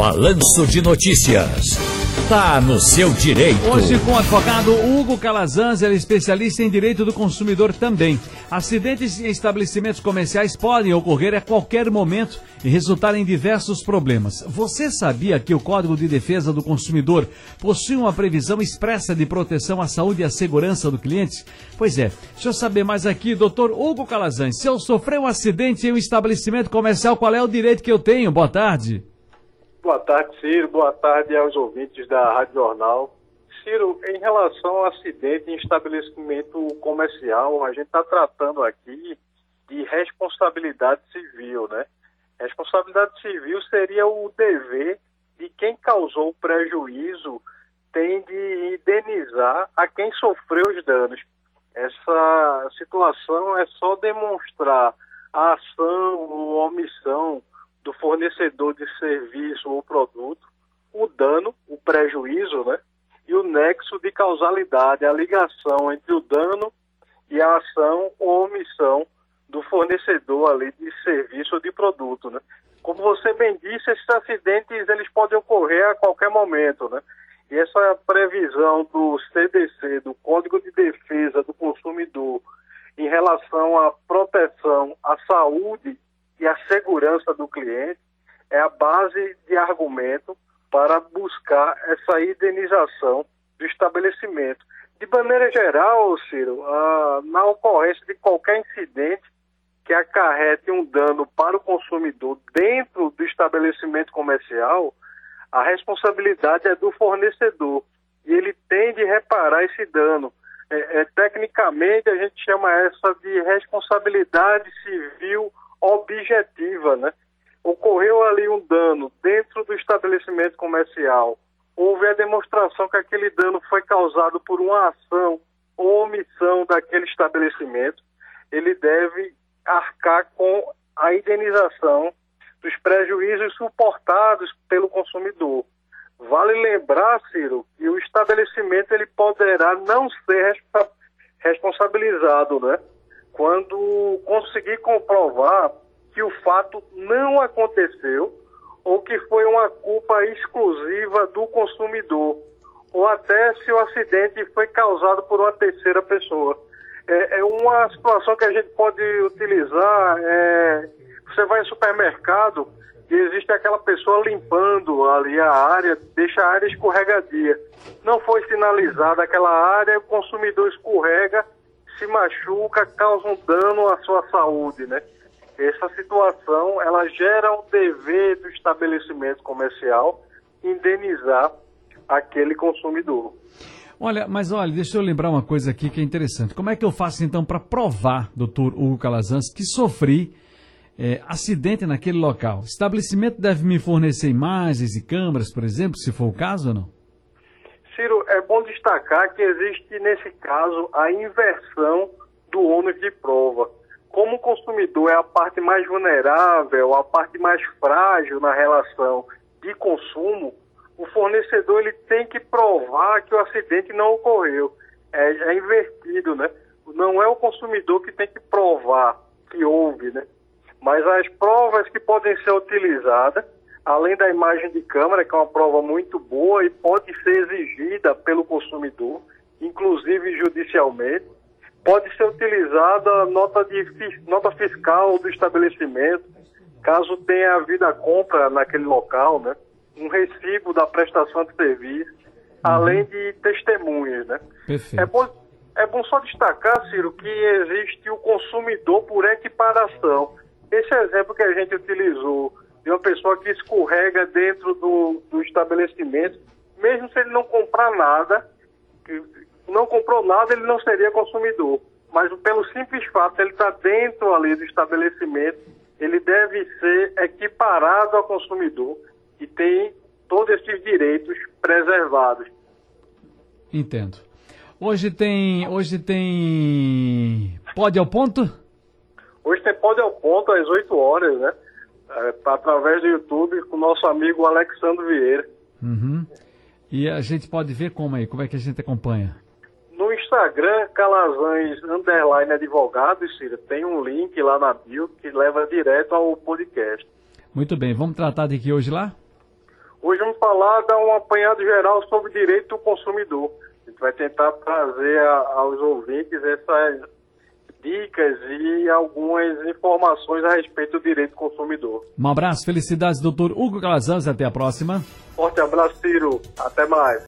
Balanço de Notícias. Tá no seu direito. Hoje com o advogado Hugo Calazans, ele é especialista em direito do consumidor também. Acidentes em estabelecimentos comerciais podem ocorrer a qualquer momento e resultar em diversos problemas. Você sabia que o Código de Defesa do Consumidor possui uma previsão expressa de proteção à saúde e à segurança do cliente? Pois é, deixa eu saber mais aqui, doutor Hugo Calazans. Se eu sofrer um acidente em um estabelecimento comercial, qual é o direito que eu tenho? Boa tarde. Boa tarde, Ciro. Boa tarde aos ouvintes da Rádio Jornal. Ciro, em relação ao acidente em estabelecimento comercial, a gente está tratando aqui de responsabilidade civil, né? Responsabilidade civil seria o dever de quem causou o prejuízo tem de indenizar a quem sofreu os danos. Essa situação é só demonstrar a ação ou omissão do fornecedor de serviço ou produto, o dano, o prejuízo, né? E o nexo de causalidade, a ligação entre o dano e a ação ou omissão do fornecedor ali de serviço ou de produto, né? Como você bem disse, esses acidentes eles podem ocorrer a qualquer momento, né? E essa previsão do CDC, do Código de Defesa do Consumidor, em relação à proteção à saúde e a segurança do cliente é a base de argumento para buscar essa indenização do estabelecimento. De maneira geral, Ciro, ah, na ocorrência de qualquer incidente que acarrete um dano para o consumidor dentro do estabelecimento comercial, a responsabilidade é do fornecedor e ele tem de reparar esse dano. É, é, tecnicamente, a gente chama essa de responsabilidade civil objetiva, né? Ocorreu ali um dano dentro do estabelecimento comercial, houve a demonstração que aquele dano foi causado por uma ação ou omissão daquele estabelecimento, ele deve arcar com a indenização dos prejuízos suportados pelo consumidor. Vale lembrar, Ciro, que o estabelecimento ele poderá não ser responsabilizado, né? Quando conseguir comprovar que o fato não aconteceu ou que foi uma culpa exclusiva do consumidor, ou até se o acidente foi causado por uma terceira pessoa. É, é uma situação que a gente pode utilizar. É, você vai ao supermercado e existe aquela pessoa limpando ali a área, deixa a área escorregadia. Não foi sinalizada aquela área, o consumidor escorrega se machuca, causa um dano à sua saúde, né? Essa situação, ela gera um dever do estabelecimento comercial indenizar aquele consumidor. Olha, mas olha, deixa eu lembrar uma coisa aqui que é interessante. Como é que eu faço então para provar, doutor Hugo Calazans, que sofri é, acidente naquele local? O estabelecimento deve me fornecer imagens e câmeras, por exemplo, se for o caso ou não? Ciro, é bom destacar que existe, nesse caso, a inversão do ônus de prova. Como o consumidor é a parte mais vulnerável, a parte mais frágil na relação de consumo, o fornecedor ele tem que provar que o acidente não ocorreu. É, é invertido, né? Não é o consumidor que tem que provar que houve, né? Mas as provas que podem ser utilizadas além da imagem de câmera, que é uma prova muito boa e pode ser exigida pelo consumidor, inclusive judicialmente, pode ser utilizada nota, de, nota fiscal do estabelecimento, caso tenha havido a compra naquele local, né? um recibo da prestação de serviço, uhum. além de testemunhas. Né? Perfeito. É bom, é bom só destacar, Ciro, que existe o consumidor por equiparação. Esse exemplo que a gente utilizou de uma pessoa que escorrega dentro do, do estabelecimento, mesmo se ele não comprar nada, não comprou nada, ele não seria consumidor. Mas pelo simples fato de ele estar dentro ali do estabelecimento, ele deve ser equiparado ao consumidor e tem todos esses direitos preservados. Entendo. Hoje tem, hoje tem pode ao ponto? Hoje tem pode ao ponto às 8 horas, né? É, através do YouTube com o nosso amigo Alexandre Vieira. Uhum. E a gente pode ver como aí? Como é que a gente acompanha? No Instagram, Calazans Underline Advogado, Cira, tem um link lá na bio que leva direto ao podcast. Muito bem, vamos tratar de que hoje lá? Hoje vamos falar, dar um apanhado geral sobre direito do consumidor. A gente vai tentar trazer a, aos ouvintes essas dicas e algumas informações a respeito do direito do consumidor. Um abraço, felicidades, doutor Hugo Calazans, até a próxima. Forte abraço, Ciro. Até mais.